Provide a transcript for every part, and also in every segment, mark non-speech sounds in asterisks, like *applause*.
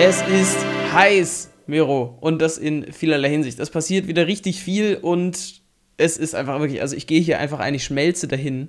Es ist heiß, Miro, und das in vielerlei Hinsicht. Es passiert wieder richtig viel und es ist einfach wirklich, also ich gehe hier einfach ein, ich schmelze dahin.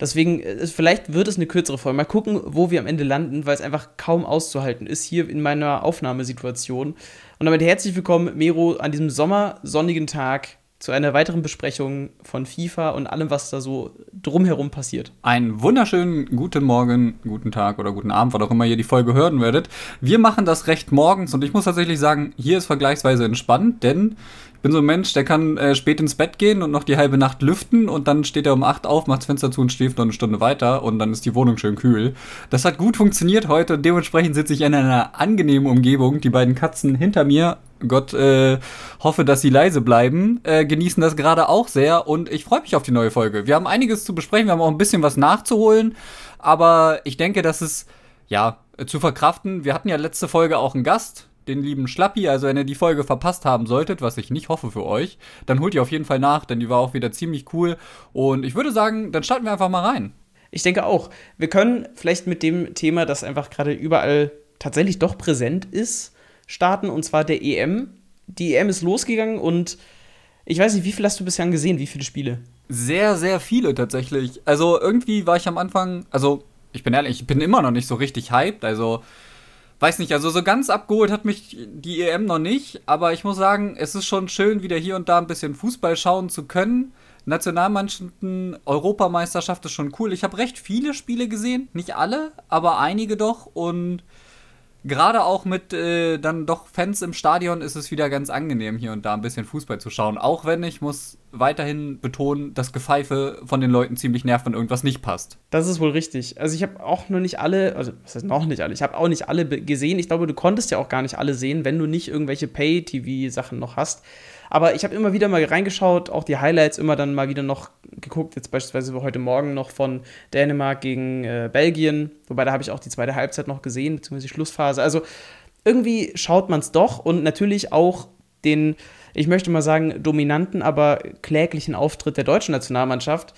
Deswegen, vielleicht wird es eine kürzere Folge. Mal gucken, wo wir am Ende landen, weil es einfach kaum auszuhalten ist hier in meiner Aufnahmesituation. Und damit herzlich willkommen, Mero, an diesem sommersonnigen Tag zu einer weiteren Besprechung von FIFA und allem, was da so drumherum passiert. Einen wunderschönen guten Morgen, guten Tag oder guten Abend, was auch immer ihr die Folge hören werdet. Wir machen das recht morgens und ich muss tatsächlich sagen, hier ist vergleichsweise entspannt, denn bin so ein Mensch, der kann äh, spät ins Bett gehen und noch die halbe Nacht lüften und dann steht er um 8 auf, macht das Fenster zu und schläft noch eine Stunde weiter und dann ist die Wohnung schön kühl. Das hat gut funktioniert heute und dementsprechend sitze ich in einer angenehmen Umgebung. Die beiden Katzen hinter mir Gott äh, hoffe, dass sie leise bleiben, äh, genießen das gerade auch sehr und ich freue mich auf die neue Folge. Wir haben einiges zu besprechen, wir haben auch ein bisschen was nachzuholen, aber ich denke, das ist ja zu verkraften. Wir hatten ja letzte Folge auch einen Gast, den lieben Schlappi. Also wenn ihr die Folge verpasst haben solltet, was ich nicht hoffe für euch, dann holt ihr auf jeden Fall nach, denn die war auch wieder ziemlich cool. Und ich würde sagen, dann starten wir einfach mal rein. Ich denke auch. Wir können vielleicht mit dem Thema, das einfach gerade überall tatsächlich doch präsent ist, starten, und zwar der EM. Die EM ist losgegangen und ich weiß nicht, wie viel hast du bisher gesehen? Wie viele Spiele? Sehr, sehr viele tatsächlich. Also irgendwie war ich am Anfang, also ich bin ehrlich, ich bin immer noch nicht so richtig hyped. Also weiß nicht, also so ganz abgeholt hat mich die EM noch nicht, aber ich muss sagen, es ist schon schön, wieder hier und da ein bisschen Fußball schauen zu können. Nationalmannschaften, Europameisterschaft ist schon cool. Ich habe recht viele Spiele gesehen, nicht alle, aber einige doch und gerade auch mit äh, dann doch Fans im Stadion ist es wieder ganz angenehm, hier und da ein bisschen Fußball zu schauen. Auch wenn ich muss weiterhin betonen, dass Gepfeife von den Leuten ziemlich nervt, wenn irgendwas nicht passt. Das ist wohl richtig. Also ich habe auch noch nicht alle, also was heißt noch nicht alle, ich habe auch nicht alle gesehen. Ich glaube, du konntest ja auch gar nicht alle sehen, wenn du nicht irgendwelche Pay-TV-Sachen noch hast. Aber ich habe immer wieder mal reingeschaut, auch die Highlights immer dann mal wieder noch geguckt, jetzt beispielsweise heute Morgen noch von Dänemark gegen äh, Belgien, wobei da habe ich auch die zweite Halbzeit noch gesehen, beziehungsweise die Schlussphase. Also irgendwie schaut man es doch und natürlich auch den, ich möchte mal sagen, dominanten, aber kläglichen Auftritt der deutschen Nationalmannschaft,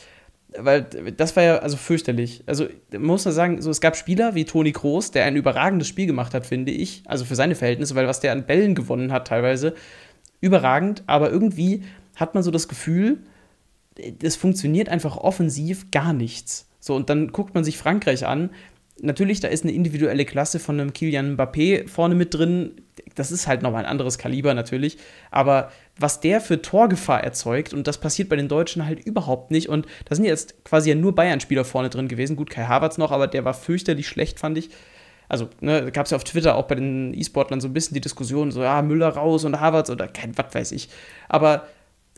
weil das war ja also fürchterlich. Also muss man sagen, so es gab Spieler wie Toni Kroos, der ein überragendes Spiel gemacht hat, finde ich, also für seine Verhältnisse, weil was der an Bällen gewonnen hat teilweise, überragend, aber irgendwie hat man so das Gefühl, es funktioniert einfach offensiv gar nichts. So, und dann guckt man sich Frankreich an. Natürlich, da ist eine individuelle Klasse von einem Kilian Mbappé vorne mit drin. Das ist halt nochmal ein anderes Kaliber natürlich. Aber was der für Torgefahr erzeugt, und das passiert bei den Deutschen halt überhaupt nicht. Und da sind jetzt quasi ja nur Bayern-Spieler vorne drin gewesen. Gut, Kai Havertz noch, aber der war fürchterlich schlecht, fand ich also ne, gab es ja auf Twitter auch bei den E-Sportlern so ein bisschen die Diskussion, so, ja, Müller raus und Harvards oder kein, was weiß ich. Aber,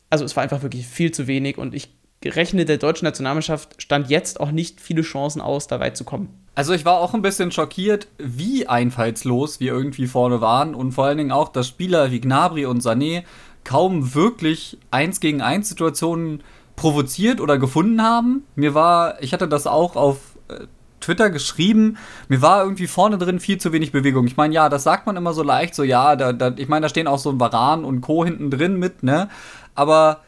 also es war einfach wirklich viel zu wenig und ich rechne der deutschen Nationalmannschaft stand jetzt auch nicht viele Chancen aus, da weit zu kommen. Also ich war auch ein bisschen schockiert, wie einfallslos wir irgendwie vorne waren und vor allen Dingen auch, dass Spieler wie Gnabry und Sané kaum wirklich eins gegen eins Situationen provoziert oder gefunden haben. Mir war, ich hatte das auch auf äh, Twitter geschrieben, mir war irgendwie vorne drin viel zu wenig Bewegung. Ich meine, ja, das sagt man immer so leicht, so ja, da, da, ich meine, da stehen auch so ein Varan und Co. hinten drin mit, ne? Aber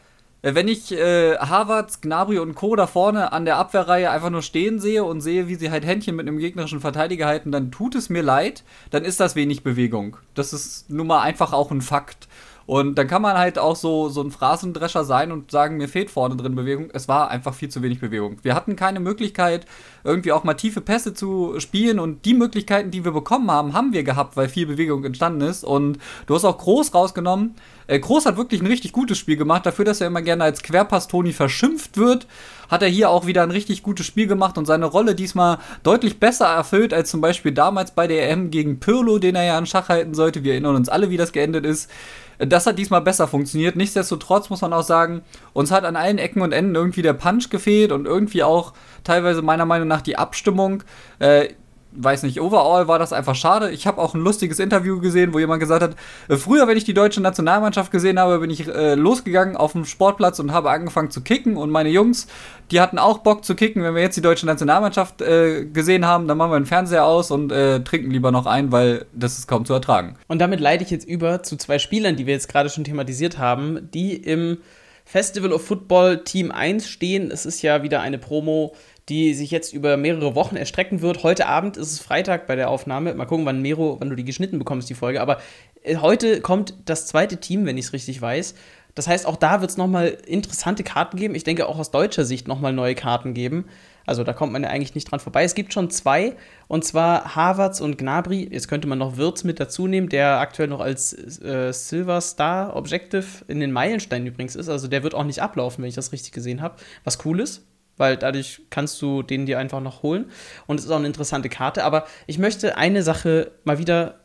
äh, wenn ich äh, Harvards, Gnabry und Co. da vorne an der Abwehrreihe einfach nur stehen sehe und sehe, wie sie halt Händchen mit einem gegnerischen Verteidiger halten, dann tut es mir leid, dann ist das wenig Bewegung. Das ist nun mal einfach auch ein Fakt. Und dann kann man halt auch so, so ein Phrasendrescher sein und sagen, mir fehlt vorne drin Bewegung. Es war einfach viel zu wenig Bewegung. Wir hatten keine Möglichkeit, irgendwie auch mal tiefe Pässe zu spielen und die Möglichkeiten, die wir bekommen haben, haben wir gehabt, weil viel Bewegung entstanden ist. Und du hast auch Groß rausgenommen. Äh, Groß hat wirklich ein richtig gutes Spiel gemacht. Dafür, dass er immer gerne als Querpass-Toni verschimpft wird, hat er hier auch wieder ein richtig gutes Spiel gemacht und seine Rolle diesmal deutlich besser erfüllt als zum Beispiel damals bei der EM gegen Pirlo, den er ja an Schach halten sollte. Wir erinnern uns alle, wie das geendet ist. Das hat diesmal besser funktioniert. Nichtsdestotrotz muss man auch sagen, uns hat an allen Ecken und Enden irgendwie der Punch gefehlt und irgendwie auch teilweise meiner Meinung nach die Abstimmung. Äh, weiß nicht, overall war das einfach schade. Ich habe auch ein lustiges Interview gesehen, wo jemand gesagt hat, äh, früher, wenn ich die deutsche Nationalmannschaft gesehen habe, bin ich äh, losgegangen auf dem Sportplatz und habe angefangen zu kicken und meine Jungs, die hatten auch Bock zu kicken. Wenn wir jetzt die deutsche Nationalmannschaft äh, gesehen haben, dann machen wir den Fernseher aus und äh, trinken lieber noch ein, weil das ist kaum zu ertragen. Und damit leite ich jetzt über zu zwei Spielern, die wir jetzt gerade schon thematisiert haben, die im Festival of Football Team 1 stehen. Es ist ja wieder eine Promo die sich jetzt über mehrere Wochen erstrecken wird. Heute Abend ist es Freitag bei der Aufnahme. Mal gucken, wann Mero, wann du die geschnitten bekommst, die Folge. Aber äh, heute kommt das zweite Team, wenn ich es richtig weiß. Das heißt, auch da wird es nochmal interessante Karten geben. Ich denke auch aus deutscher Sicht nochmal neue Karten geben. Also da kommt man ja eigentlich nicht dran vorbei. Es gibt schon zwei, und zwar Harvards und Gnabry. Jetzt könnte man noch Wirtz mit dazu nehmen, der aktuell noch als äh, Silver Star Objective in den Meilensteinen übrigens ist. Also der wird auch nicht ablaufen, wenn ich das richtig gesehen habe. Was cool ist, weil dadurch kannst du den dir einfach noch holen. Und es ist auch eine interessante Karte. Aber ich möchte eine Sache mal wieder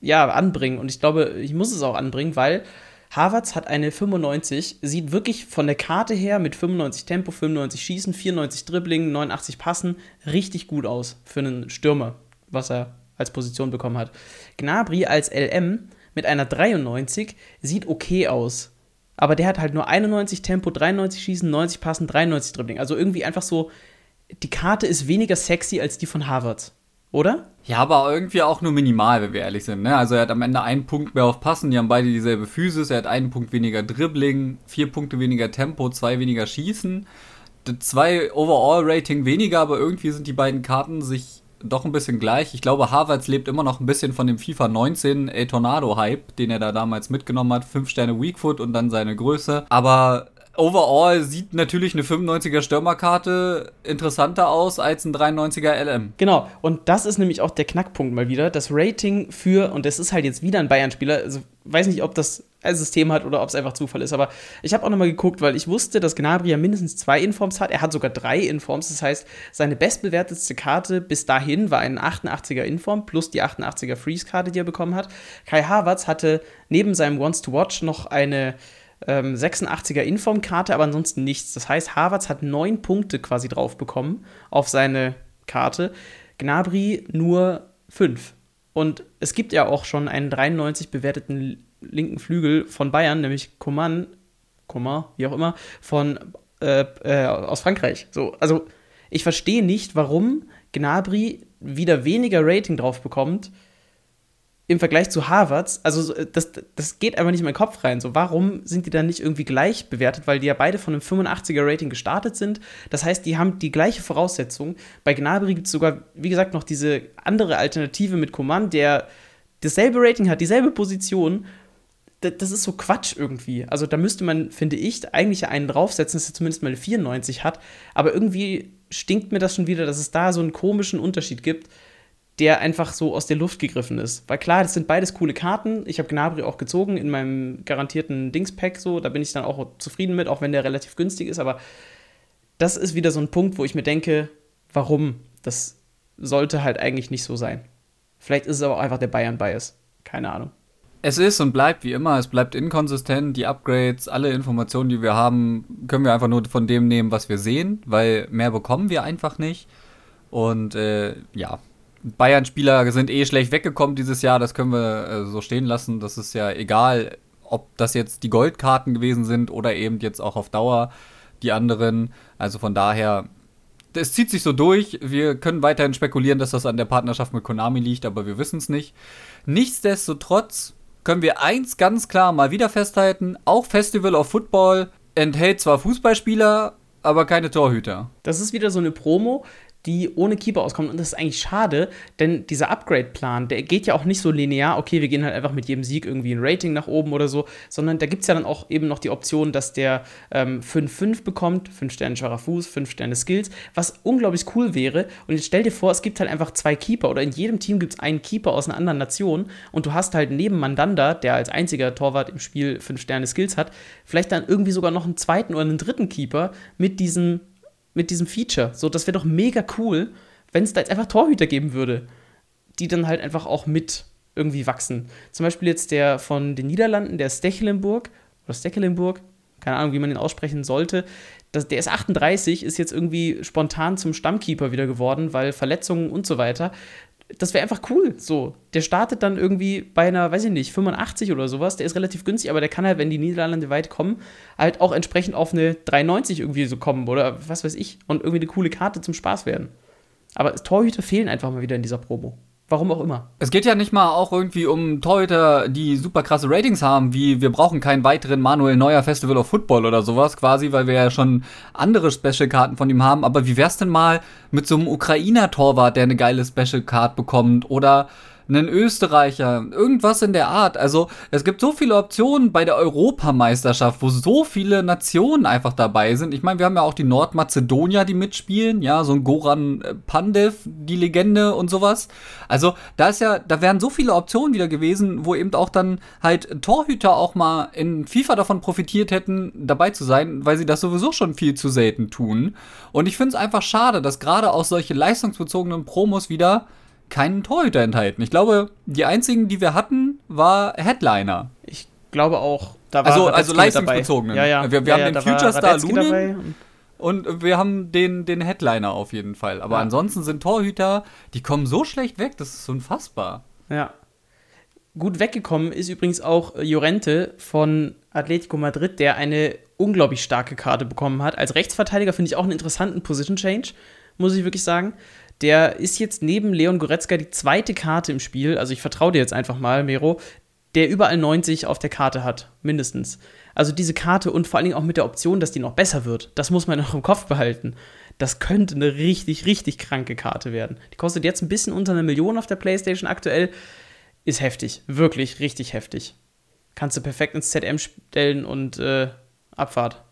ja, anbringen. Und ich glaube, ich muss es auch anbringen, weil Harvards hat eine 95, sieht wirklich von der Karte her mit 95 Tempo, 95 Schießen, 94 Dribbling, 89 Passen richtig gut aus für einen Stürmer, was er als Position bekommen hat. Gnabry als LM mit einer 93 sieht okay aus. Aber der hat halt nur 91 Tempo, 93 Schießen, 90 Passen, 93 Dribbling. Also irgendwie einfach so, die Karte ist weniger sexy als die von Harvards oder? Ja, aber irgendwie auch nur minimal, wenn wir ehrlich sind. Ne? Also er hat am Ende einen Punkt mehr auf Passen, die haben beide dieselbe Physis, er hat einen Punkt weniger Dribbling, vier Punkte weniger Tempo, zwei weniger Schießen, zwei Overall-Rating weniger, aber irgendwie sind die beiden Karten sich doch ein bisschen gleich. Ich glaube, Harvards lebt immer noch ein bisschen von dem FIFA 19 El Tornado-Hype, den er da damals mitgenommen hat. Fünf Sterne Weakfoot und dann seine Größe. Aber overall sieht natürlich eine 95er Stürmerkarte interessanter aus als ein 93er LM. Genau, und das ist nämlich auch der Knackpunkt mal wieder. Das Rating für, und das ist halt jetzt wieder ein Bayern-Spieler, also weiß nicht, ob das ein System hat oder ob es einfach Zufall ist, aber ich habe auch nochmal geguckt, weil ich wusste, dass Gnabry ja mindestens zwei Informs hat. Er hat sogar drei Informs, das heißt, seine bestbewertetste Karte bis dahin war ein 88er Inform plus die 88er Freeze-Karte, die er bekommen hat. Kai Havertz hatte neben seinem Wants to Watch noch eine ähm, 86er Inform-Karte, aber ansonsten nichts. Das heißt, Harvards hat neun Punkte quasi drauf bekommen auf seine Karte. Gnabry nur fünf. Und es gibt ja auch schon einen 93 bewerteten linken Flügel von Bayern, nämlich Coman, Coman, wie auch immer, von äh, äh, aus Frankreich. So, also ich verstehe nicht, warum Gnabry wieder weniger Rating drauf bekommt im Vergleich zu Harvards, also das, das geht einfach nicht in meinen Kopf rein. So, warum sind die dann nicht irgendwie gleich bewertet? Weil die ja beide von einem 85er Rating gestartet sind. Das heißt, die haben die gleiche Voraussetzung. Bei Gnabry gibt es sogar, wie gesagt, noch diese andere Alternative mit Command, der dasselbe Rating hat, dieselbe Position. Das, ist so Quatsch irgendwie. Also da müsste man, finde ich, eigentlich einen draufsetzen, dass er zumindest mal eine 94 hat. Aber irgendwie stinkt mir das schon wieder, dass es da so einen komischen Unterschied gibt der einfach so aus der Luft gegriffen ist. Weil klar, das sind beides coole Karten. Ich habe Gnabry auch gezogen in meinem garantierten Dings-Pack so. Da bin ich dann auch zufrieden mit, auch wenn der relativ günstig ist. Aber das ist wieder so ein Punkt, wo ich mir denke, warum? Das sollte halt eigentlich nicht so sein. Vielleicht ist es aber auch einfach der Bayern-Bias. Keine Ahnung. Es ist und bleibt wie immer, es bleibt inkonsistent. Die Upgrades, alle Informationen, die wir haben, können wir einfach nur von dem nehmen, was wir sehen, weil mehr bekommen wir einfach nicht. Und äh, ja, Bayern-Spieler sind eh schlecht weggekommen dieses Jahr, das können wir äh, so stehen lassen. Das ist ja egal, ob das jetzt die Goldkarten gewesen sind oder eben jetzt auch auf Dauer die anderen. Also von daher, es zieht sich so durch. Wir können weiterhin spekulieren, dass das an der Partnerschaft mit Konami liegt, aber wir wissen es nicht. Nichtsdestotrotz können wir eins ganz klar mal wieder festhalten: auch Festival of Football enthält zwar Fußballspieler, aber keine Torhüter. Das ist wieder so eine Promo, die ohne Keeper auskommen. Und das ist eigentlich schade, denn dieser Upgrade-Plan, der geht ja auch nicht so linear, okay, wir gehen halt einfach mit jedem Sieg irgendwie ein Rating nach oben oder so, sondern da gibt es ja dann auch eben noch die Option, dass der 5-5 ähm, bekommt, 5 Sterne schwacher Fuß, 5 Sterne Skills, was unglaublich cool wäre. Und jetzt stell dir vor, es gibt halt einfach zwei Keeper oder in jedem Team gibt es einen Keeper aus einer anderen Nation und du hast halt neben Mandanda, der als einziger Torwart im Spiel 5 Sterne Skills hat, vielleicht dann irgendwie sogar noch einen zweiten oder einen dritten Keeper mit diesem mit diesem Feature. So, das wäre doch mega cool, wenn es da jetzt einfach Torhüter geben würde, die dann halt einfach auch mit irgendwie wachsen. Zum Beispiel jetzt der von den Niederlanden, der Stechelenburg, oder Stekelenburg, keine Ahnung, wie man den aussprechen sollte. Das, der ist 38, ist jetzt irgendwie spontan zum Stammkeeper wieder geworden, weil Verletzungen und so weiter das wäre einfach cool. So, der startet dann irgendwie bei einer, weiß ich nicht, 85 oder sowas. Der ist relativ günstig, aber der kann halt, wenn die Niederlande weit kommen, halt auch entsprechend auf eine 93 irgendwie so kommen oder was weiß ich. Und irgendwie eine coole Karte zum Spaß werden. Aber Torhüter fehlen einfach mal wieder in dieser Promo. Warum auch immer. Es geht ja nicht mal auch irgendwie um Torhüter, die super krasse Ratings haben, wie wir brauchen keinen weiteren Manuel Neuer Festival of Football oder sowas quasi, weil wir ja schon andere Special-Karten von ihm haben. Aber wie wär's denn mal mit so einem Ukrainer-Torwart, der eine geile Special-Card bekommt? Oder einen Österreicher, irgendwas in der Art. Also es gibt so viele Optionen bei der Europameisterschaft, wo so viele Nationen einfach dabei sind. Ich meine, wir haben ja auch die Nordmazedonier, die mitspielen, ja, so ein Goran äh, Pandev, die Legende und sowas. Also da ist ja, da wären so viele Optionen wieder gewesen, wo eben auch dann halt Torhüter auch mal in FIFA davon profitiert hätten, dabei zu sein, weil sie das sowieso schon viel zu selten tun. Und ich finde es einfach schade, dass gerade auch solche leistungsbezogenen Promos wieder keinen Torhüter enthalten. Ich glaube, die einzigen, die wir hatten, war Headliner. Ich glaube auch. Da war also, also leistungsbezogenen. Ja, ja. Wir, wir ja, haben den Future Star Lunin und, und wir haben den, den Headliner auf jeden Fall. Aber ja. ansonsten sind Torhüter, die kommen so schlecht weg, das ist unfassbar. Ja. Gut weggekommen ist übrigens auch Jorente von Atletico Madrid, der eine unglaublich starke Karte bekommen hat. Als Rechtsverteidiger finde ich auch einen interessanten Position Change, muss ich wirklich sagen. Der ist jetzt neben Leon Goretzka die zweite Karte im Spiel. Also ich vertraue dir jetzt einfach mal, Mero, der überall 90 auf der Karte hat, mindestens. Also diese Karte und vor allen Dingen auch mit der Option, dass die noch besser wird. Das muss man *laughs* noch im Kopf behalten. Das könnte eine richtig, richtig kranke Karte werden. Die kostet jetzt ein bisschen unter einer Million auf der PlayStation aktuell. Ist heftig. Wirklich richtig heftig. Kannst du perfekt ins ZM stellen und äh, Abfahrt.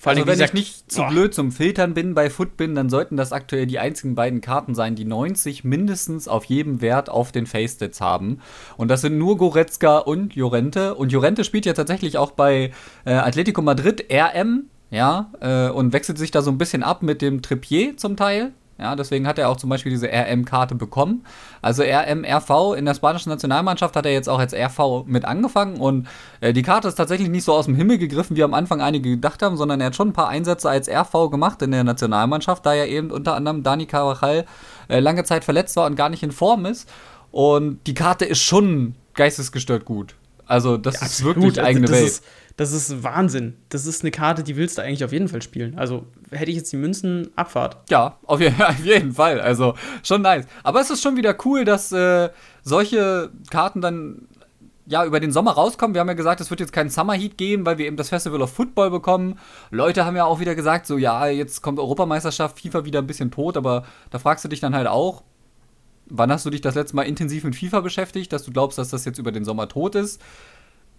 Vor allem, also, wenn ich nicht zu oh. blöd zum Filtern bin bei Footbin, dann sollten das aktuell die einzigen beiden Karten sein, die 90 mindestens auf jedem Wert auf den Face-Stats haben. Und das sind nur Goretzka und Jorente. Und Jorente spielt ja tatsächlich auch bei äh, Atletico Madrid RM, ja, äh, und wechselt sich da so ein bisschen ab mit dem Trippier zum Teil. Ja, deswegen hat er auch zum Beispiel diese RM-Karte bekommen. Also RM, RV in der spanischen Nationalmannschaft hat er jetzt auch als RV mit angefangen und äh, die Karte ist tatsächlich nicht so aus dem Himmel gegriffen, wie am Anfang einige gedacht haben, sondern er hat schon ein paar Einsätze als RV gemacht in der Nationalmannschaft, da ja eben unter anderem Dani Carvajal äh, lange Zeit verletzt war und gar nicht in Form ist. Und die Karte ist schon geistesgestört gut. Also das ja, ist wirklich also, eigene Welt. Ist, das ist Wahnsinn. Das ist eine Karte, die willst du eigentlich auf jeden Fall spielen. Also hätte ich jetzt die Münzen Abfahrt. Ja, auf, *laughs* auf jeden Fall. Also schon nice. Aber es ist schon wieder cool, dass äh, solche Karten dann ja, über den Sommer rauskommen. Wir haben ja gesagt, es wird jetzt keinen Summer Heat geben, weil wir eben das Festival of Football bekommen. Leute haben ja auch wieder gesagt, so ja, jetzt kommt Europameisterschaft, FIFA wieder ein bisschen tot, aber da fragst du dich dann halt auch, wann hast du dich das letzte Mal intensiv mit FIFA beschäftigt, dass du glaubst, dass das jetzt über den Sommer tot ist?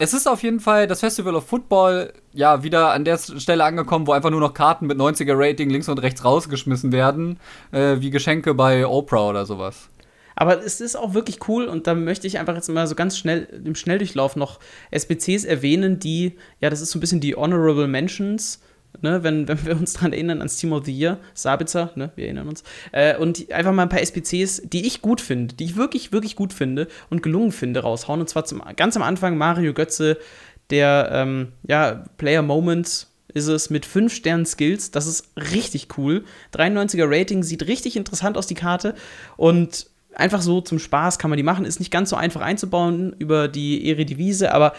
es ist auf jeden Fall das Festival of Football ja wieder an der Stelle angekommen, wo einfach nur noch Karten mit 90er Rating links und rechts rausgeschmissen werden, äh, wie Geschenke bei Oprah oder sowas. Aber es ist auch wirklich cool und da möchte ich einfach jetzt mal so ganz schnell im Schnelldurchlauf noch SBCs erwähnen, die, ja, das ist so ein bisschen die Honorable Mentions Ne, wenn, wenn wir uns daran erinnern, ans Team of the Year, Sabitzer, ne, wir erinnern uns. Äh, und einfach mal ein paar SPCs, die ich gut finde, die ich wirklich, wirklich gut finde und gelungen finde, raushauen. Und zwar zum, ganz am Anfang Mario Götze, der ähm, ja, Player Moments ist es mit 5 Sternen Skills. Das ist richtig cool. 93er Rating, sieht richtig interessant aus, die Karte. Und einfach so zum Spaß kann man die machen. Ist nicht ganz so einfach einzubauen über die Eredivisie, aber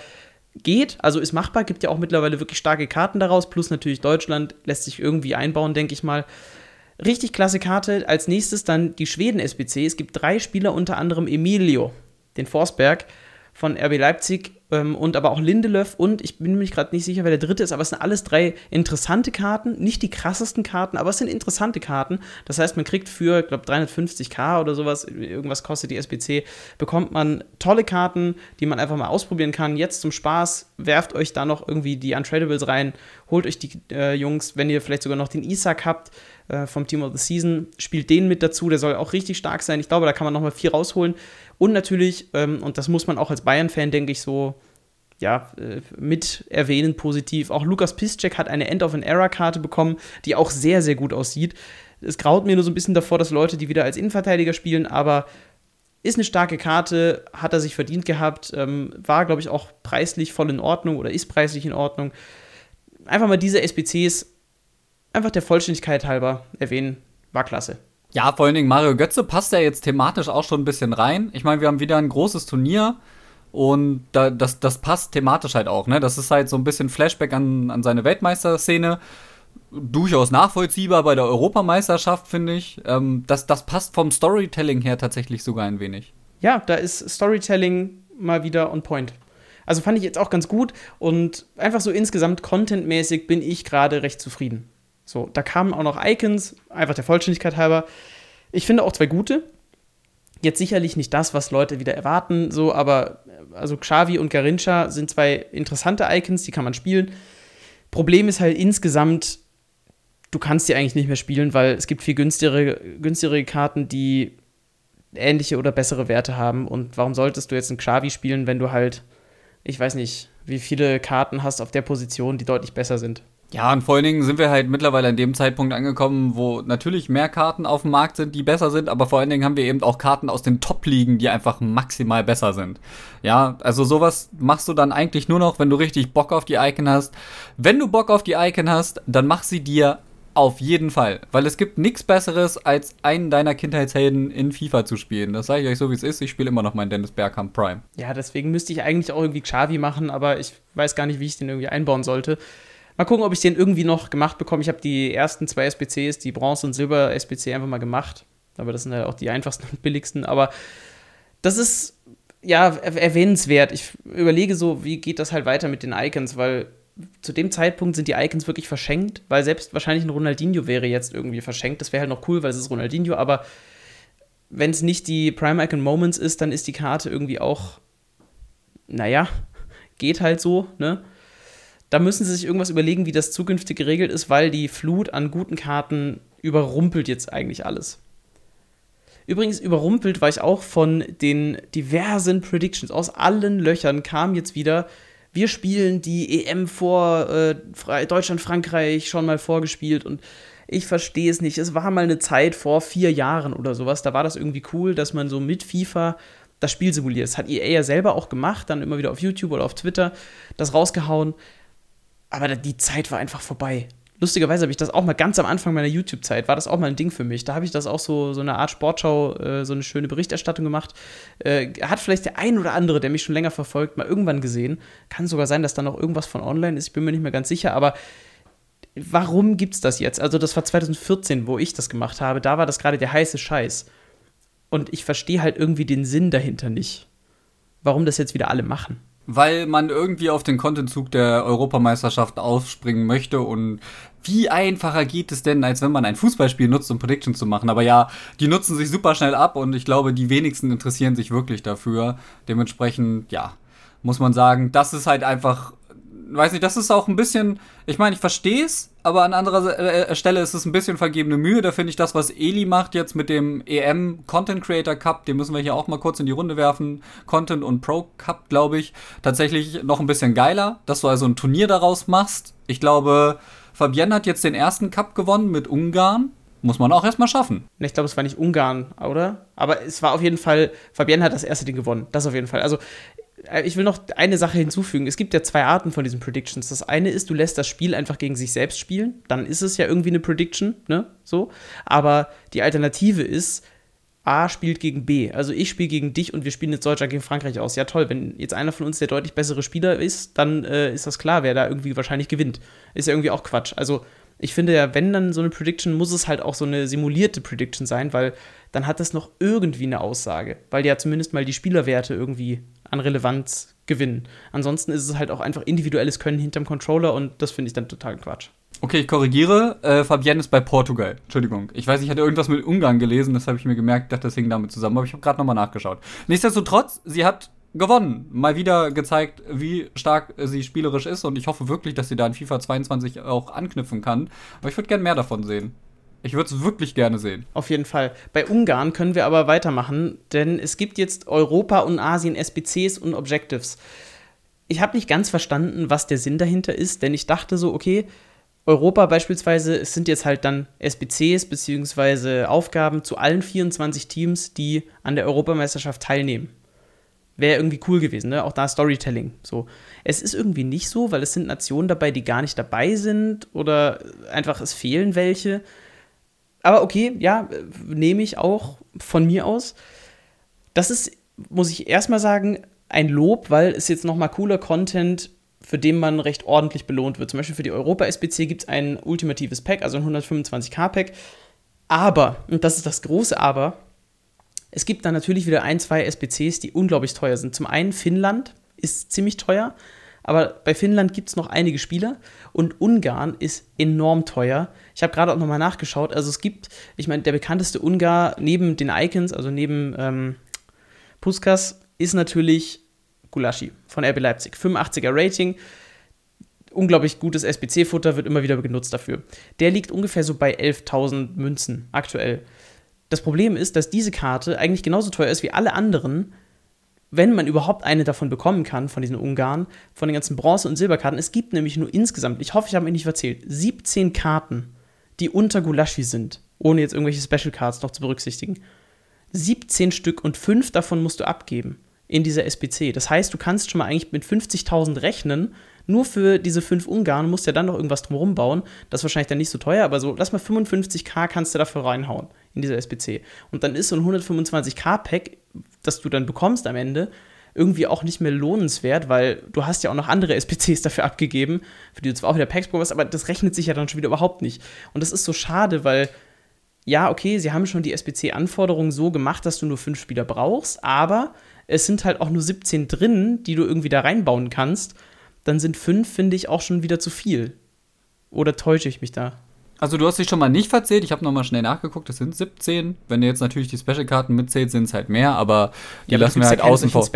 geht, also ist machbar, gibt ja auch mittlerweile wirklich starke Karten daraus, plus natürlich Deutschland lässt sich irgendwie einbauen, denke ich mal. Richtig klasse Karte. Als nächstes dann die Schweden-SBC. Es gibt drei Spieler, unter anderem Emilio, den Forsberg von RB Leipzig ähm, und aber auch Lindelöf und ich bin mir gerade nicht sicher, wer der dritte ist, aber es sind alles drei interessante Karten, nicht die krassesten Karten, aber es sind interessante Karten. Das heißt, man kriegt für, ich glaube, 350k oder sowas, irgendwas kostet die SBC, bekommt man tolle Karten, die man einfach mal ausprobieren kann. Jetzt zum Spaß, werft euch da noch irgendwie die Untradables rein, holt euch die äh, Jungs, wenn ihr vielleicht sogar noch den Isaac habt, äh, vom Team of the Season, spielt den mit dazu, der soll auch richtig stark sein. Ich glaube, da kann man nochmal viel rausholen. Und natürlich, ähm, und das muss man auch als Bayern-Fan, denke ich, so ja, äh, mit erwähnen positiv. Auch Lukas Piszczek hat eine End of an Era-Karte bekommen, die auch sehr, sehr gut aussieht. Es graut mir nur so ein bisschen davor, dass Leute die wieder als Innenverteidiger spielen, aber ist eine starke Karte, hat er sich verdient gehabt, ähm, war, glaube ich, auch preislich voll in Ordnung oder ist preislich in Ordnung. Einfach mal diese SBCs einfach der Vollständigkeit halber erwähnen, war klasse. Ja, vor allen Dingen Mario Götze passt ja jetzt thematisch auch schon ein bisschen rein. Ich meine, wir haben wieder ein großes Turnier und da, das, das passt thematisch halt auch, ne? Das ist halt so ein bisschen Flashback an, an seine Weltmeisterszene. durchaus nachvollziehbar bei der Europameisterschaft, finde ich. Ähm, das, das passt vom Storytelling her tatsächlich sogar ein wenig. Ja, da ist Storytelling mal wieder on point. Also fand ich jetzt auch ganz gut und einfach so insgesamt contentmäßig bin ich gerade recht zufrieden. So, da kamen auch noch Icons, einfach der Vollständigkeit halber. Ich finde auch zwei gute. Jetzt sicherlich nicht das, was Leute wieder erwarten, so, aber also Xavi und Garincha sind zwei interessante Icons, die kann man spielen. Problem ist halt insgesamt, du kannst die eigentlich nicht mehr spielen, weil es gibt viel günstigere, günstigere Karten, die ähnliche oder bessere Werte haben. Und warum solltest du jetzt einen Xavi spielen, wenn du halt, ich weiß nicht, wie viele Karten hast auf der Position, die deutlich besser sind? Ja, und vor allen Dingen sind wir halt mittlerweile an dem Zeitpunkt angekommen, wo natürlich mehr Karten auf dem Markt sind, die besser sind, aber vor allen Dingen haben wir eben auch Karten aus den Top-Ligen, die einfach maximal besser sind. Ja, also sowas machst du dann eigentlich nur noch, wenn du richtig Bock auf die Icon hast. Wenn du Bock auf die Icon hast, dann mach sie dir auf jeden Fall. Weil es gibt nichts Besseres, als einen deiner Kindheitshelden in FIFA zu spielen. Das sage ich euch so, wie es ist. Ich spiele immer noch meinen Dennis Bergkamp Prime. Ja, deswegen müsste ich eigentlich auch irgendwie Xavi machen, aber ich weiß gar nicht, wie ich den irgendwie einbauen sollte. Mal gucken, ob ich den irgendwie noch gemacht bekomme. Ich habe die ersten zwei SBCs, die Bronze- und Silber-SBC, einfach mal gemacht. Aber das sind halt auch die einfachsten *laughs* und billigsten. Aber das ist ja erwähnenswert. Ich überlege so, wie geht das halt weiter mit den Icons, weil zu dem Zeitpunkt sind die Icons wirklich verschenkt, weil selbst wahrscheinlich ein Ronaldinho wäre jetzt irgendwie verschenkt. Das wäre halt noch cool, weil es ist Ronaldinho, aber wenn es nicht die Prime Icon Moments ist, dann ist die Karte irgendwie auch, naja, geht halt so, ne? Da müssen sie sich irgendwas überlegen, wie das zukünftig geregelt ist, weil die Flut an guten Karten überrumpelt jetzt eigentlich alles. Übrigens, überrumpelt war ich auch von den diversen Predictions. Aus allen Löchern kam jetzt wieder, wir spielen die EM vor äh, Deutschland, Frankreich schon mal vorgespielt und ich verstehe es nicht. Es war mal eine Zeit vor vier Jahren oder sowas, da war das irgendwie cool, dass man so mit FIFA das Spiel simuliert. Das hat EA ja selber auch gemacht, dann immer wieder auf YouTube oder auf Twitter das rausgehauen. Aber die Zeit war einfach vorbei. Lustigerweise habe ich das auch mal ganz am Anfang meiner YouTube-Zeit, war das auch mal ein Ding für mich. Da habe ich das auch so, so eine Art Sportschau, äh, so eine schöne Berichterstattung gemacht. Äh, hat vielleicht der ein oder andere, der mich schon länger verfolgt, mal irgendwann gesehen. Kann sogar sein, dass da noch irgendwas von online ist, ich bin mir nicht mehr ganz sicher, aber warum gibt es das jetzt? Also, das war 2014, wo ich das gemacht habe. Da war das gerade der heiße Scheiß. Und ich verstehe halt irgendwie den Sinn dahinter nicht. Warum das jetzt wieder alle machen weil man irgendwie auf den Contentzug der Europameisterschaft aufspringen möchte und wie einfacher geht es denn, als wenn man ein Fußballspiel nutzt, um Predictions zu machen? Aber ja, die nutzen sich super schnell ab und ich glaube, die wenigsten interessieren sich wirklich dafür. Dementsprechend, ja, muss man sagen, das ist halt einfach weiß nicht, das ist auch ein bisschen, ich meine, ich verstehe es, aber an anderer äh, Stelle ist es ein bisschen vergebene Mühe. Da finde ich das, was Eli macht jetzt mit dem EM Content Creator Cup, den müssen wir hier auch mal kurz in die Runde werfen. Content und Pro Cup, glaube ich, tatsächlich noch ein bisschen geiler, dass du also ein Turnier daraus machst. Ich glaube, Fabienne hat jetzt den ersten Cup gewonnen mit Ungarn. Muss man auch erstmal schaffen. Ich glaube, es war nicht Ungarn, oder? Aber es war auf jeden Fall, Fabienne hat das erste Ding gewonnen. Das auf jeden Fall. Also äh, ich will noch eine Sache hinzufügen. Es gibt ja zwei Arten von diesen Predictions. Das eine ist, du lässt das Spiel einfach gegen sich selbst spielen. Dann ist es ja irgendwie eine Prediction, ne? So. Aber die Alternative ist, A spielt gegen B. Also ich spiele gegen dich und wir spielen jetzt Deutschland gegen Frankreich aus. Ja, toll. Wenn jetzt einer von uns der deutlich bessere Spieler ist, dann äh, ist das klar, wer da irgendwie wahrscheinlich gewinnt. Ist ja irgendwie auch Quatsch. Also ich finde ja, wenn dann so eine Prediction, muss es halt auch so eine simulierte Prediction sein, weil dann hat das noch irgendwie eine Aussage. Weil ja zumindest mal die Spielerwerte irgendwie an Relevanz gewinnen. Ansonsten ist es halt auch einfach individuelles Können hinterm Controller und das finde ich dann total Quatsch. Okay, ich korrigiere. Äh, Fabienne ist bei Portugal. Entschuldigung. Ich weiß, ich hatte irgendwas mit Ungarn gelesen, das habe ich mir gemerkt, dachte, das hing damit zusammen, aber ich habe gerade nochmal nachgeschaut. Nichtsdestotrotz, sie hat gewonnen. Mal wieder gezeigt, wie stark sie spielerisch ist und ich hoffe wirklich, dass sie da in FIFA 22 auch anknüpfen kann. Aber ich würde gerne mehr davon sehen. Ich würde es wirklich gerne sehen. Auf jeden Fall. Bei Ungarn können wir aber weitermachen, denn es gibt jetzt Europa und Asien SBCs und Objectives. Ich habe nicht ganz verstanden, was der Sinn dahinter ist, denn ich dachte so, okay, Europa beispielsweise, es sind jetzt halt dann SBCs bzw. Aufgaben zu allen 24 Teams, die an der Europameisterschaft teilnehmen. Wäre irgendwie cool gewesen, ne? Auch da Storytelling. So. Es ist irgendwie nicht so, weil es sind Nationen dabei, die gar nicht dabei sind oder einfach es fehlen welche aber okay, ja, nehme ich auch von mir aus. Das ist, muss ich erstmal sagen, ein Lob, weil es jetzt noch mal cooler Content für den man recht ordentlich belohnt wird. Zum Beispiel für die Europa-SBC gibt es ein ultimatives Pack, also ein 125k-Pack. Aber, und das ist das große Aber, es gibt dann natürlich wieder ein, zwei SBCs, die unglaublich teuer sind. Zum einen Finnland ist ziemlich teuer, aber bei Finnland gibt es noch einige Spieler und Ungarn ist enorm teuer. Ich habe gerade auch nochmal nachgeschaut. Also es gibt, ich meine, der bekannteste Ungar neben den Icons, also neben ähm, Puskas, ist natürlich Gulaschi von RB Leipzig. 85er Rating, unglaublich gutes SBC-Futter, wird immer wieder genutzt dafür. Der liegt ungefähr so bei 11.000 Münzen aktuell. Das Problem ist, dass diese Karte eigentlich genauso teuer ist wie alle anderen, wenn man überhaupt eine davon bekommen kann, von diesen Ungarn, von den ganzen Bronze- und Silberkarten. Es gibt nämlich nur insgesamt, ich hoffe, ich habe mich nicht erzählt, 17 Karten, die unter Gulaschi sind, ohne jetzt irgendwelche Special Cards noch zu berücksichtigen. 17 Stück und 5 davon musst du abgeben in dieser SBC. Das heißt, du kannst schon mal eigentlich mit 50.000 rechnen, nur für diese 5 Ungarn musst du ja dann noch irgendwas drumherum bauen. Das ist wahrscheinlich dann nicht so teuer, aber so, lass mal 55k kannst du dafür reinhauen in dieser SBC. Und dann ist so ein 125k-Pack, das du dann bekommst am Ende, irgendwie auch nicht mehr lohnenswert, weil du hast ja auch noch andere SPCs dafür abgegeben, für die du zwar auch wieder Packs bekommst, aber das rechnet sich ja dann schon wieder überhaupt nicht. Und das ist so schade, weil ja, okay, sie haben schon die SPC-Anforderungen so gemacht, dass du nur fünf Spieler brauchst, aber es sind halt auch nur 17 drin, die du irgendwie da reinbauen kannst. Dann sind fünf, finde ich, auch schon wieder zu viel. Oder täusche ich mich da? Also du hast dich schon mal nicht verzählt. Ich habe nochmal schnell nachgeguckt. Es sind 17. Wenn du jetzt natürlich die Special-Karten mitzählt, sind es halt mehr. Aber die ja, aber lassen wir halt außen vor.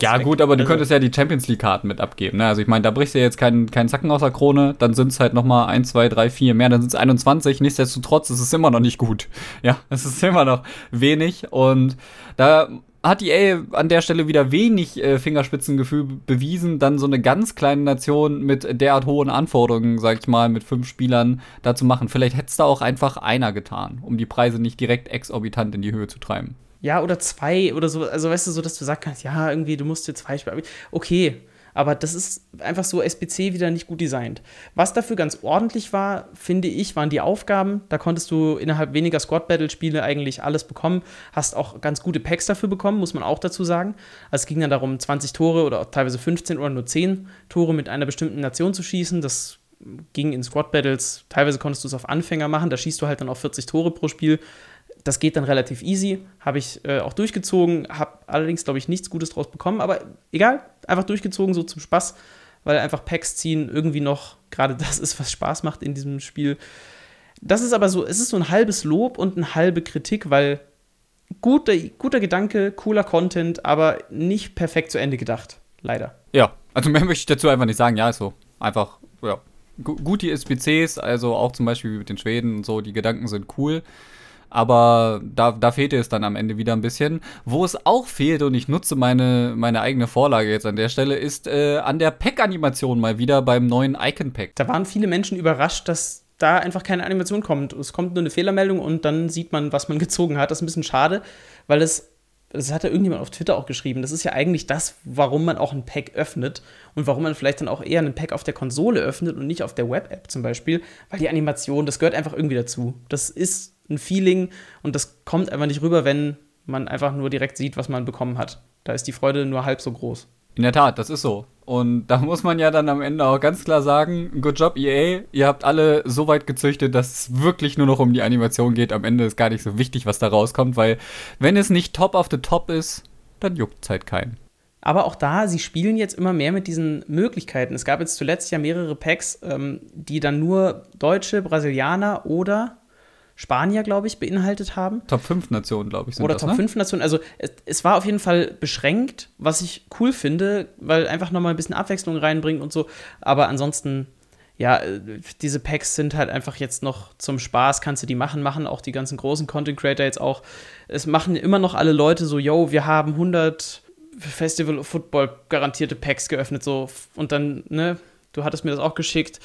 Ja gut, aber du also. könntest ja die Champions League-Karten mit abgeben. Ne? Also ich meine, da brichst du ja jetzt keinen kein Zacken aus der Krone. Dann sind es halt nochmal 1, 2, 3, 4 mehr. Dann sind es 21. Nichtsdestotrotz ist es immer noch nicht gut. Ja, es ist immer noch wenig. Und da hat EA an der Stelle wieder wenig äh, Fingerspitzengefühl bewiesen, dann so eine ganz kleine Nation mit derart hohen Anforderungen, sag ich mal, mit fünf Spielern da zu machen. Vielleicht hätte es da auch einfach einer getan, um die Preise nicht direkt exorbitant in die Höhe zu treiben. Ja, oder zwei oder so. Also, weißt du, so, dass du kannst, ja, irgendwie, du musst dir zwei Spiele. Okay, aber das ist einfach so SBC wieder nicht gut designt. Was dafür ganz ordentlich war, finde ich, waren die Aufgaben. Da konntest du innerhalb weniger Squad-Battle-Spiele eigentlich alles bekommen. Hast auch ganz gute Packs dafür bekommen, muss man auch dazu sagen. Also es ging dann darum, 20 Tore oder teilweise 15 oder nur 10 Tore mit einer bestimmten Nation zu schießen. Das ging in Squad-Battles. Teilweise konntest du es auf Anfänger machen. Da schießt du halt dann auf 40 Tore pro Spiel das geht dann relativ easy. Habe ich äh, auch durchgezogen, habe allerdings, glaube ich, nichts Gutes draus bekommen. Aber egal, einfach durchgezogen, so zum Spaß, weil einfach Packs ziehen irgendwie noch gerade *laughs* das ist, was Spaß macht in diesem Spiel. Das ist aber so, es ist so ein halbes Lob und eine halbe Kritik, weil guter, guter Gedanke, cooler Content, aber nicht perfekt zu Ende gedacht. Leider. Ja, also mehr möchte ich dazu einfach nicht sagen. Ja, ist so. Einfach, ja. Gut die SPCs, also auch zum Beispiel mit den Schweden und so, die Gedanken sind cool aber da, da fehlte es dann am Ende wieder ein bisschen. Wo es auch fehlt, und ich nutze meine, meine eigene Vorlage jetzt an der Stelle, ist äh, an der Pack-Animation mal wieder beim neuen Icon-Pack. Da waren viele Menschen überrascht, dass da einfach keine Animation kommt. Es kommt nur eine Fehlermeldung und dann sieht man, was man *laughs* gezogen hat. Das ist ein bisschen schade, weil es das hat ja irgendjemand auf Twitter auch geschrieben, das ist ja eigentlich das, warum man auch ein Pack öffnet und warum man vielleicht dann auch eher ein Pack auf der Konsole öffnet und nicht auf der Web-App zum Beispiel, weil die Animation, das gehört einfach irgendwie dazu. Das ist ein Feeling und das kommt einfach nicht rüber, wenn man einfach nur direkt sieht, was man bekommen hat. Da ist die Freude nur halb so groß. In der Tat, das ist so. Und da muss man ja dann am Ende auch ganz klar sagen, good job EA, ihr habt alle so weit gezüchtet, dass es wirklich nur noch um die Animation geht. Am Ende ist gar nicht so wichtig, was da rauskommt, weil wenn es nicht top of the top ist, dann juckt es halt keinen. Aber auch da, sie spielen jetzt immer mehr mit diesen Möglichkeiten. Es gab jetzt zuletzt ja mehrere Packs, ähm, die dann nur Deutsche, Brasilianer oder Spanier, glaube ich, beinhaltet haben. Top 5 Nationen, glaube ich, sind Oder das, Top ne? 5 Nationen. Also es, es, war auf jeden Fall beschränkt, was ich cool finde, weil einfach nochmal ein bisschen Abwechslung reinbringt und so. Aber ansonsten, ja, diese Packs sind halt einfach jetzt noch zum Spaß, kannst du die machen, machen auch die ganzen großen Content Creator jetzt auch. Es machen immer noch alle Leute so, yo, wir haben 100 Festival of Football garantierte Packs geöffnet, so. Und dann, ne, du hattest mir das auch geschickt.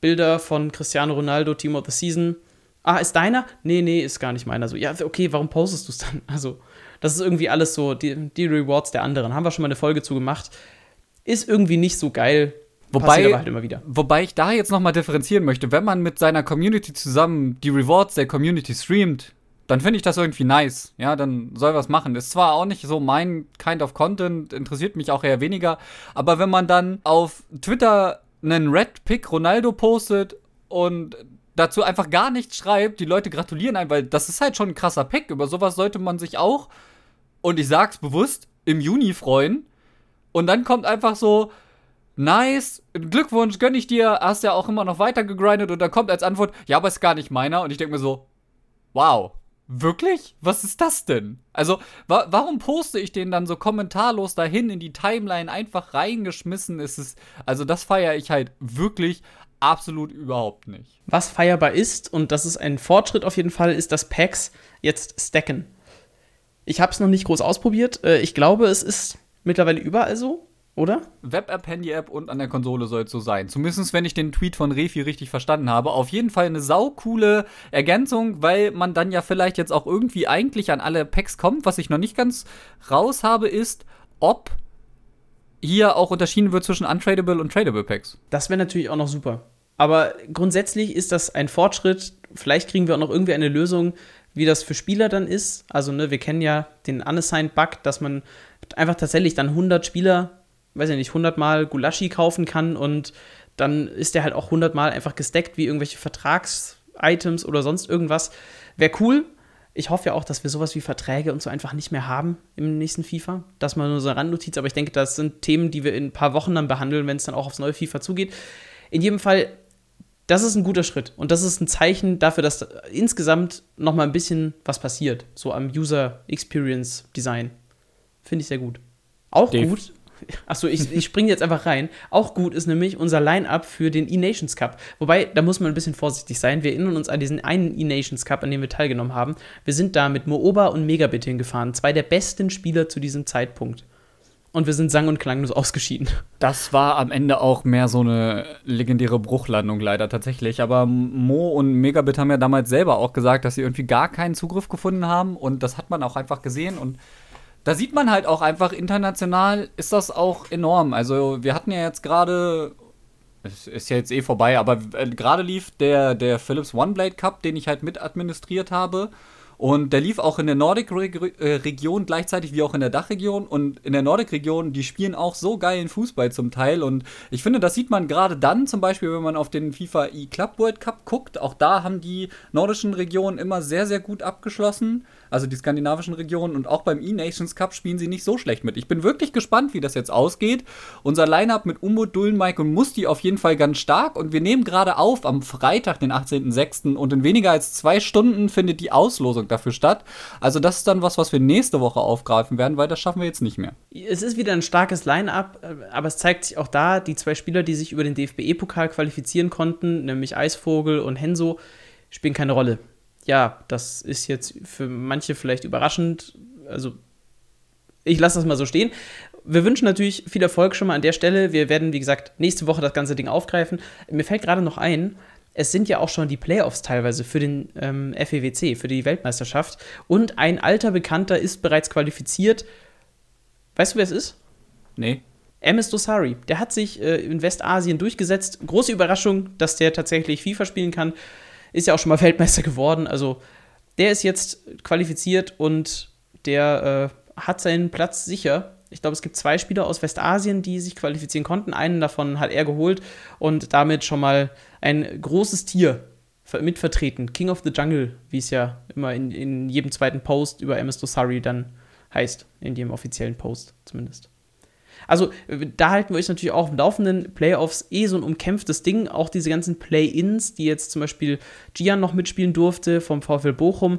Bilder von Cristiano Ronaldo, Team of the Season ah, ist deiner? Nee, nee, ist gar nicht meiner. So, ja, okay, warum postest du es dann? *laughs* Also, das ist irgendwie alles so, die, die Rewards der anderen. Haben wir schon mal eine Folge zu gemacht. Ist irgendwie nicht so geil. Wobei, halt immer wieder. wobei ich da jetzt nochmal differenzieren möchte, wenn man mit seiner Community zusammen die Rewards der Community streamt, dann finde ich das irgendwie nice. Ja, dann soll was machen. Ist zwar auch nicht so mein Kind of Content, interessiert mich auch eher weniger, aber wenn man dann auf Twitter einen Red Pick Ronaldo postet und dazu einfach gar nichts schreibt, die Leute gratulieren einem, weil das ist halt schon ein krasser Pick. Über sowas sollte man sich auch, und ich sag's bewusst, im Juni freuen. Und dann kommt einfach so, nice, Glückwunsch, gönn ich dir, hast ja auch immer noch weiter gegrindet und dann kommt als Antwort, ja, aber ist gar nicht meiner. Und ich denke mir so, wow, wirklich? Was ist das denn? Also, wa warum poste ich den dann so kommentarlos dahin in die Timeline einfach reingeschmissen? Ist es, also das feiere ich halt wirklich absolut überhaupt nicht. Was feierbar ist, und das ist ein Fortschritt auf jeden Fall, ist, dass Packs jetzt stacken. Ich habe es noch nicht groß ausprobiert. Äh, ich glaube, es ist mittlerweile überall so, oder? Web-App, Handy-App und an der Konsole soll es so sein. Zumindest, wenn ich den Tweet von Refi richtig verstanden habe. Auf jeden Fall eine saukoole Ergänzung, weil man dann ja vielleicht jetzt auch irgendwie eigentlich an alle Packs kommt. Was ich noch nicht ganz raus habe, ist, ob hier auch unterschieden wird zwischen untradable und tradable Packs. Das wäre natürlich auch noch super. Aber grundsätzlich ist das ein Fortschritt. Vielleicht kriegen wir auch noch irgendwie eine Lösung, wie das für Spieler dann ist. Also, ne, wir kennen ja den Unassigned Bug, dass man einfach tatsächlich dann 100 Spieler, weiß ich nicht, 100 Mal Gulaschi kaufen kann und dann ist der halt auch 100 Mal einfach gesteckt wie irgendwelche Vertrags-Items oder sonst irgendwas. Wäre cool, ich hoffe ja auch, dass wir sowas wie Verträge und so einfach nicht mehr haben im nächsten FIFA. Das mal nur so eine Randnotiz, aber ich denke, das sind Themen, die wir in ein paar Wochen dann behandeln, wenn es dann auch aufs neue FIFA zugeht. In jedem Fall, das ist ein guter Schritt und das ist ein Zeichen dafür, dass insgesamt noch mal ein bisschen was passiert, so am User Experience Design. Finde ich sehr gut. Auch Dave. gut Achso, ich, ich springe jetzt einfach rein. Auch gut ist nämlich unser Line-Up für den E-Nations Cup. Wobei, da muss man ein bisschen vorsichtig sein. Wir erinnern uns an diesen einen E-Nations Cup, an dem wir teilgenommen haben. Wir sind da mit Mooba und Megabit hingefahren. Zwei der besten Spieler zu diesem Zeitpunkt. Und wir sind sang- und klanglos ausgeschieden. Das war am Ende auch mehr so eine legendäre Bruchlandung, leider tatsächlich. Aber Mo und Megabit haben ja damals selber auch gesagt, dass sie irgendwie gar keinen Zugriff gefunden haben. Und das hat man auch einfach gesehen. Und da sieht man halt auch einfach international ist das auch enorm. Also wir hatten ja jetzt gerade, es ist ja jetzt eh vorbei, aber äh, gerade lief der, der Philips OneBlade Cup, den ich halt mit administriert habe. Und der lief auch in der Nordic-Region gleichzeitig wie auch in der Dachregion. Und in der Nordic-Region, die spielen auch so geilen Fußball zum Teil. Und ich finde, das sieht man gerade dann, zum Beispiel, wenn man auf den FIFA E-Club World Cup guckt. Auch da haben die nordischen Regionen immer sehr, sehr gut abgeschlossen also die skandinavischen Regionen. Und auch beim E-Nations Cup spielen sie nicht so schlecht mit. Ich bin wirklich gespannt, wie das jetzt ausgeht. Unser Line-Up mit Umut, Dullen, Mike und Musti auf jeden Fall ganz stark. Und wir nehmen gerade auf am Freitag, den 18.06. Und in weniger als zwei Stunden findet die Auslosung dafür statt. Also das ist dann was, was wir nächste Woche aufgreifen werden, weil das schaffen wir jetzt nicht mehr. Es ist wieder ein starkes Line-Up, aber es zeigt sich auch da, die zwei Spieler, die sich über den DFB-Pokal qualifizieren konnten, nämlich Eisvogel und Henso, spielen keine Rolle ja, das ist jetzt für manche vielleicht überraschend. Also, ich lasse das mal so stehen. Wir wünschen natürlich viel Erfolg schon mal an der Stelle. Wir werden, wie gesagt, nächste Woche das ganze Ding aufgreifen. Mir fällt gerade noch ein, es sind ja auch schon die Playoffs teilweise für den ähm, FEWC, für die Weltmeisterschaft. Und ein alter Bekannter ist bereits qualifiziert. Weißt du, wer es ist? Nee. Emis Dosari, der hat sich äh, in Westasien durchgesetzt. Große Überraschung, dass der tatsächlich FIFA spielen kann ist ja auch schon mal *laughs* Weltmeister geworden. Also der ist jetzt qualifiziert und der äh, hat seinen Platz sicher. Ich glaube, es gibt zwei Spieler aus Westasien, die sich qualifizieren konnten. Einen davon hat er geholt und damit schon mal ein großes Tier mitvertreten. King of the Jungle, wie es ja immer in, in jedem zweiten Post über MS Dosari dann heißt. In jedem offiziellen Post zumindest. Also da halten wir euch natürlich auch im Laufenden. Playoffs eh so ein umkämpftes Ding. Auch diese ganzen Play-Ins, die jetzt zum Beispiel Gian noch mitspielen durfte vom VfL Bochum.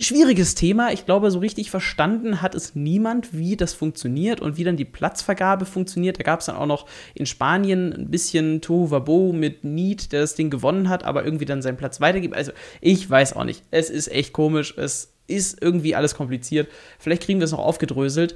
Schwieriges Thema. Ich glaube, so richtig verstanden hat es niemand, wie das funktioniert und wie dann die Platzvergabe funktioniert. Da gab es dann auch noch in Spanien ein bisschen Tohu Wabo mit Need, der das Ding gewonnen hat, aber irgendwie dann seinen Platz weitergibt. Also, ich weiß auch nicht. Es ist echt komisch. Es ist irgendwie alles kompliziert. Vielleicht kriegen wir es noch aufgedröselt.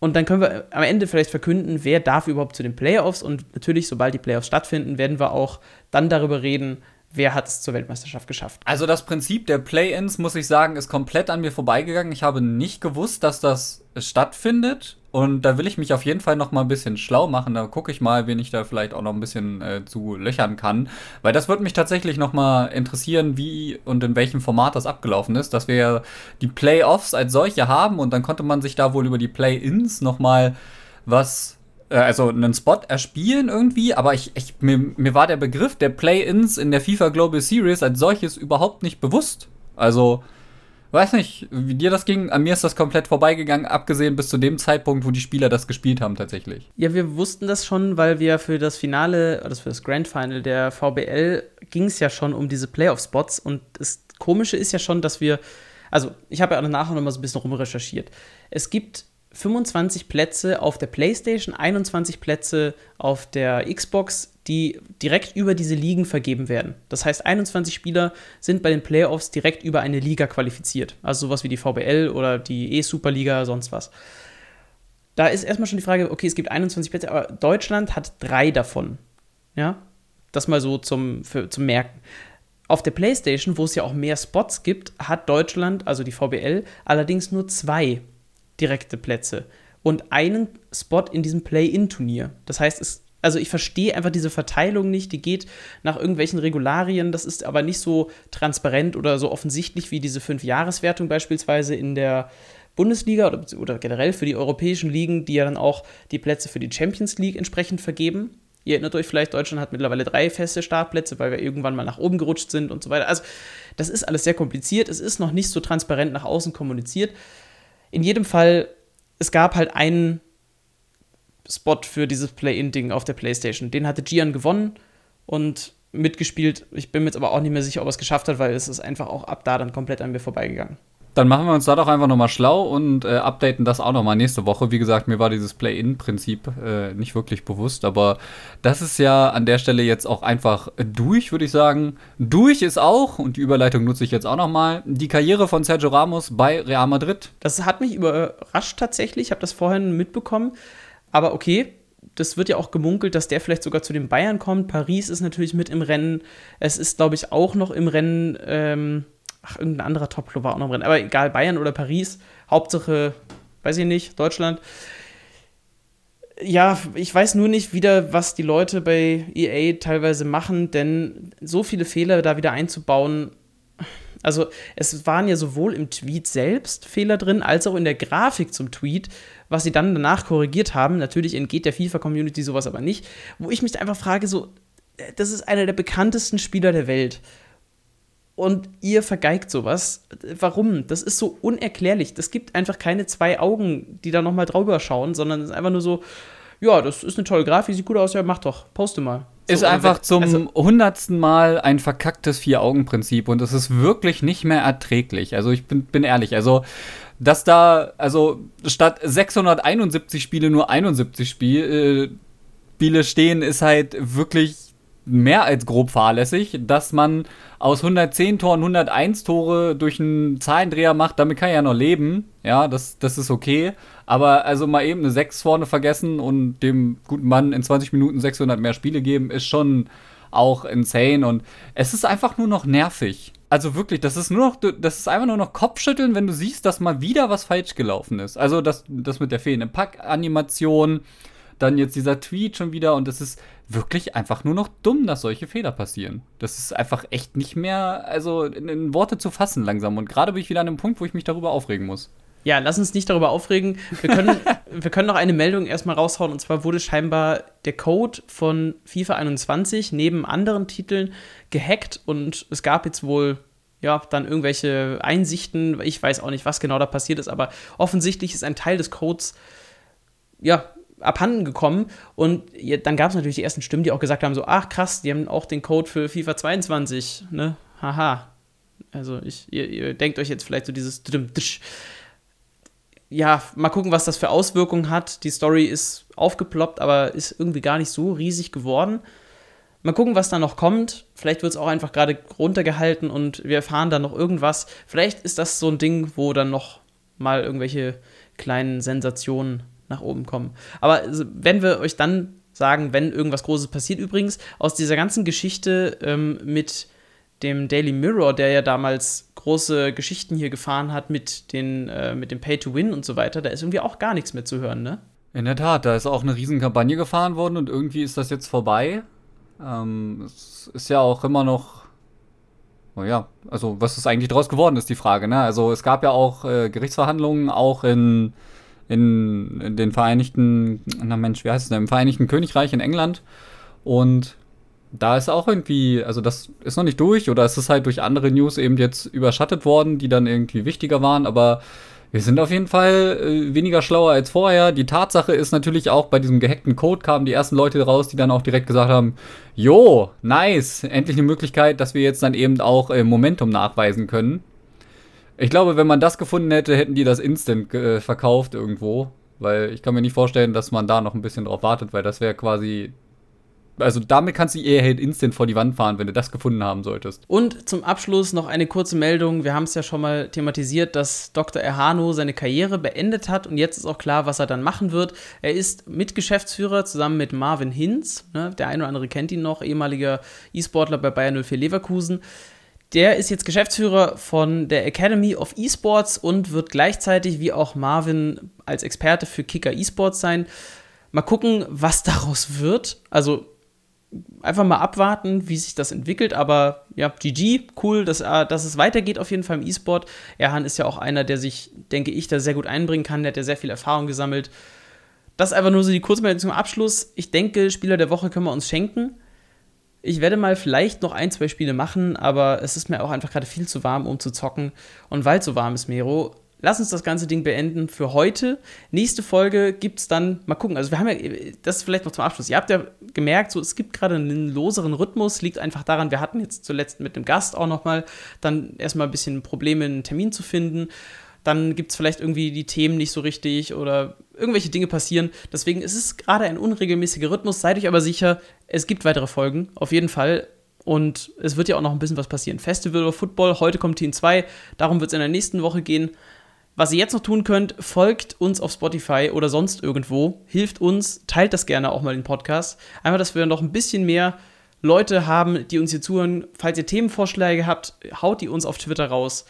Und dann können wir am Ende vielleicht verkünden, wer darf überhaupt zu den Playoffs. Und natürlich, sobald die Playoffs stattfinden, werden wir auch dann darüber reden, wer hat es zur Weltmeisterschaft geschafft. Also das Prinzip der Play-ins, muss ich sagen, ist komplett an mir vorbeigegangen. Ich habe nicht gewusst, dass das stattfindet. Und da will ich mich auf jeden Fall noch mal ein bisschen schlau machen. Da gucke ich mal, wen ich da vielleicht auch noch ein bisschen äh, zu löchern kann. Weil das würde mich tatsächlich noch mal interessieren, wie und in welchem Format das abgelaufen ist. Dass wir ja die Playoffs als solche haben und dann konnte man sich da wohl über die Play-Ins noch mal was äh, also einen Spot erspielen irgendwie, aber ich, ich mir, mir war der Begriff der Play-ins in der FIFA Global Series als solches überhaupt nicht bewusst. Also Weiß nicht, wie dir das ging. An mir ist das komplett vorbeigegangen, abgesehen bis zu dem Zeitpunkt, wo die Spieler das gespielt haben, tatsächlich. Ja, wir wussten das schon, weil wir für das Finale, also für das Grand Final der VBL, ging es ja schon um diese Playoff-Spots. Und das Komische ist ja schon, dass wir, also ich habe ja nachher noch mal so ein bisschen rumrecherchiert. Es gibt 25 Plätze auf der PlayStation, 21 Plätze auf der Xbox, die direkt über diese Ligen vergeben werden. Das heißt, 21 Spieler sind bei den Playoffs direkt über eine Liga qualifiziert. Also sowas wie die VBL oder die E-Superliga, sonst was. Da ist erstmal schon die Frage, okay, es gibt 21 Plätze, aber Deutschland hat drei davon. Ja, das mal so zum, für, zum Merken. Auf der PlayStation, wo es ja auch mehr Spots gibt, hat Deutschland, also die VBL, allerdings nur zwei direkte Plätze und einen Spot in diesem Play-In-Turnier. Das heißt, es, also ich verstehe einfach diese Verteilung nicht, die geht nach irgendwelchen Regularien, das ist aber nicht so transparent oder so offensichtlich wie diese Fünf-Jahres-Wertung beispielsweise in der Bundesliga oder, oder generell für die europäischen Ligen, die ja dann auch die Plätze für die Champions League entsprechend vergeben. Ihr erinnert euch vielleicht, Deutschland hat mittlerweile drei feste Startplätze, weil wir irgendwann mal nach oben gerutscht sind und so weiter. Also, das ist alles sehr kompliziert. Es ist noch nicht so transparent nach außen kommuniziert. In jedem Fall, es gab halt einen Spot für dieses Play-In-Ding auf der PlayStation. Den hatte Gian gewonnen und mitgespielt. Ich bin mir jetzt aber auch nicht mehr sicher, ob er es geschafft hat, weil es ist einfach auch ab da dann komplett an mir vorbeigegangen. Dann machen wir uns da doch einfach nochmal schlau und äh, updaten das auch nochmal nächste Woche. Wie gesagt, mir war dieses Play-In-Prinzip äh, nicht wirklich bewusst, aber das ist ja an der Stelle jetzt auch einfach durch, würde ich sagen. Durch ist auch, und die Überleitung nutze ich jetzt auch nochmal, die Karriere von Sergio Ramos bei Real Madrid. Das hat mich überrascht tatsächlich. Ich habe das vorhin mitbekommen. Aber okay, das wird ja auch gemunkelt, dass der vielleicht sogar zu den Bayern kommt. Paris ist natürlich mit im Rennen. Es ist, glaube ich, auch noch im Rennen. Ähm ach, irgendein anderer Top-Club war auch noch drin. Aber egal, Bayern oder Paris, Hauptsache, weiß ich nicht, Deutschland. Ja, ich weiß nur nicht wieder, was die Leute bei EA teilweise machen, denn so viele Fehler da wieder einzubauen. Also, es waren ja sowohl im Tweet selbst Fehler drin, als auch in der Grafik zum Tweet, was sie dann danach korrigiert haben. Natürlich entgeht der FIFA-Community sowas aber nicht. Wo ich mich einfach frage, so, das ist einer der bekanntesten Spieler der Welt und ihr vergeigt sowas. Warum? Das ist so unerklärlich. Das gibt einfach keine zwei Augen, die da nochmal drüber schauen, sondern es ist einfach nur so, ja, das ist eine tolle Grafik, sieht gut aus, ja, mach doch, poste mal. So, ist einfach wenn, zum also, hundertsten Mal ein verkacktes Vier-Augen-Prinzip und es ist wirklich nicht mehr erträglich. Also ich bin, bin ehrlich, also dass da, also statt 671 Spiele nur 71 Spiel, äh, Spiele stehen, ist halt wirklich mehr als grob fahrlässig, dass man aus 110 Toren 101 Tore durch einen Zahlendreher macht, damit kann ich ja noch leben. Ja, das, das ist okay. Aber also mal eben eine 6 vorne vergessen und dem guten Mann in 20 Minuten 600 mehr Spiele geben, ist schon auch insane und es ist einfach nur noch nervig. Also wirklich, das ist nur noch, das ist einfach nur noch Kopfschütteln, wenn du siehst, dass mal wieder was falsch gelaufen ist. Also das, das mit der fehlenden Packanimation, dann jetzt dieser Tweet schon wieder und es ist wirklich einfach nur noch dumm, dass solche Fehler passieren. Das ist einfach echt nicht mehr, also in, in Worte zu fassen langsam. Und gerade bin ich wieder an einem Punkt, wo ich mich darüber aufregen muss. Ja, lass uns nicht darüber aufregen. Wir können, *laughs* wir können noch eine Meldung erstmal raushauen. Und zwar wurde scheinbar der Code von FIFA 21 neben anderen Titeln gehackt. Und es gab jetzt wohl, ja, dann irgendwelche Einsichten. Ich weiß auch nicht, was genau da passiert ist. Aber offensichtlich ist ein Teil des Codes, ja, abhanden gekommen. Und dann gab es natürlich die ersten Stimmen, die auch gesagt haben: so, ach krass, die haben auch den Code für FIFA 22, ne? Haha. Also ich, ihr, ihr denkt euch jetzt vielleicht so dieses ja, mal gucken, was das für Auswirkungen hat. Die Story ist aufgeploppt, aber ist irgendwie gar nicht so riesig geworden. Mal gucken, was da noch kommt. Vielleicht wird es auch einfach gerade runtergehalten und wir erfahren dann noch irgendwas. Vielleicht ist das so ein Ding, wo dann noch mal irgendwelche kleinen Sensationen nach oben kommen. Aber wenn wir euch dann sagen, wenn irgendwas Großes passiert, übrigens, aus dieser ganzen Geschichte ähm, mit dem Daily Mirror, der ja damals große Geschichten hier gefahren hat mit, den, äh, mit dem Pay-to-Win und so weiter, da ist irgendwie auch gar nichts mehr zu hören, ne? In der Tat, da ist auch eine Riesenkampagne gefahren worden und irgendwie ist das jetzt vorbei. Ähm, es ist ja auch immer noch. Oh ja, also was ist eigentlich daraus geworden, ist die Frage. Ne? Also es gab ja auch äh, Gerichtsverhandlungen, auch in, in, den Vereinigten, na Mensch, wie heißt es denn, im Vereinigten Königreich in England. Und da ist auch irgendwie, also das ist noch nicht durch oder es ist halt durch andere News eben jetzt überschattet worden, die dann irgendwie wichtiger waren, aber wir sind auf jeden Fall äh, weniger schlauer als vorher. Die Tatsache ist natürlich auch, bei diesem gehackten Code kamen die ersten Leute raus, die dann auch direkt gesagt haben, jo, nice, endlich eine Möglichkeit, dass wir jetzt dann eben auch äh, Momentum nachweisen können. Ich glaube, wenn man das gefunden hätte, hätten die das instant äh, verkauft irgendwo. Weil ich kann mir nicht vorstellen, dass man da noch ein bisschen drauf wartet, weil das wäre quasi also damit kannst du eher halt instant vor die Wand fahren, wenn du das gefunden haben solltest. Und zum Abschluss noch eine kurze Meldung. Wir haben es ja schon mal thematisiert, dass Dr. Erhano seine Karriere beendet hat und jetzt ist auch klar, was er dann machen wird. Er ist Mitgeschäftsführer zusammen mit Marvin Hinz. Ne? Der eine oder andere kennt ihn noch, ehemaliger E-Sportler bei Bayern 04 Leverkusen. Der ist jetzt Geschäftsführer von der Academy of Esports und wird gleichzeitig wie auch Marvin als Experte für Kicker Esports sein. Mal gucken, was *laughs* daraus wird. Also einfach mal abwarten, wie sich das entwickelt. Aber ja, GG, cool, dass, äh, dass es weitergeht auf jeden Fall im E-Sport. Erhan ist ja auch einer, der sich, denke ich, da sehr gut einbringen kann. Der hat ja sehr viel Erfahrung gesammelt. Das ist einfach nur so die Kurzmeldung zum Abschluss. Ich denke, Spieler der Woche können wir uns schenken. Ich werde mal vielleicht noch ein, zwei Spiele machen, aber es ist mir auch einfach gerade viel zu warm, um zu zocken. Und weil es so warm ist, Mero, lass uns das ganze Ding beenden für heute. Nächste Folge gibt es dann, mal gucken, also wir haben ja, das ist vielleicht noch zum Abschluss. Ihr habt ja gemerkt, so, es gibt gerade einen loseren Rhythmus, liegt einfach daran, wir hatten jetzt zuletzt mit dem Gast auch nochmal dann erstmal ein bisschen Probleme, einen Termin zu finden. Dann gibt es vielleicht irgendwie die Themen nicht so richtig oder irgendwelche Dinge passieren. Deswegen ist es gerade ein unregelmäßiger Rhythmus. Seid euch aber sicher, es gibt weitere Folgen, auf jeden Fall. Und es wird ja auch noch ein bisschen was passieren. Festival of Football, heute kommt Team 2, darum wird es in der nächsten Woche gehen. Was ihr jetzt noch tun könnt, folgt uns auf Spotify oder sonst irgendwo, hilft uns, teilt das gerne auch mal den Podcast. Einfach, dass wir noch ein bisschen mehr Leute haben, die uns hier zuhören. Falls ihr Themenvorschläge habt, haut die uns auf Twitter raus.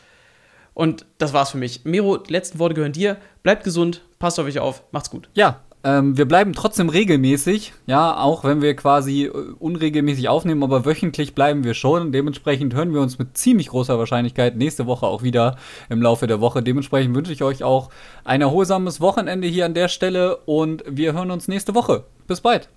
Und das war's für mich. Miro, die letzten Worte gehören dir. Bleibt gesund, passt auf euch auf, macht's gut. Ja, ähm, wir bleiben trotzdem regelmäßig, ja, auch wenn wir quasi äh, unregelmäßig aufnehmen, aber wöchentlich bleiben wir schon. Dementsprechend hören wir uns mit ziemlich großer Wahrscheinlichkeit nächste Woche auch wieder im Laufe der Woche. Dementsprechend wünsche ich euch auch ein erholsames Wochenende hier an der Stelle und wir hören uns nächste Woche. Bis bald.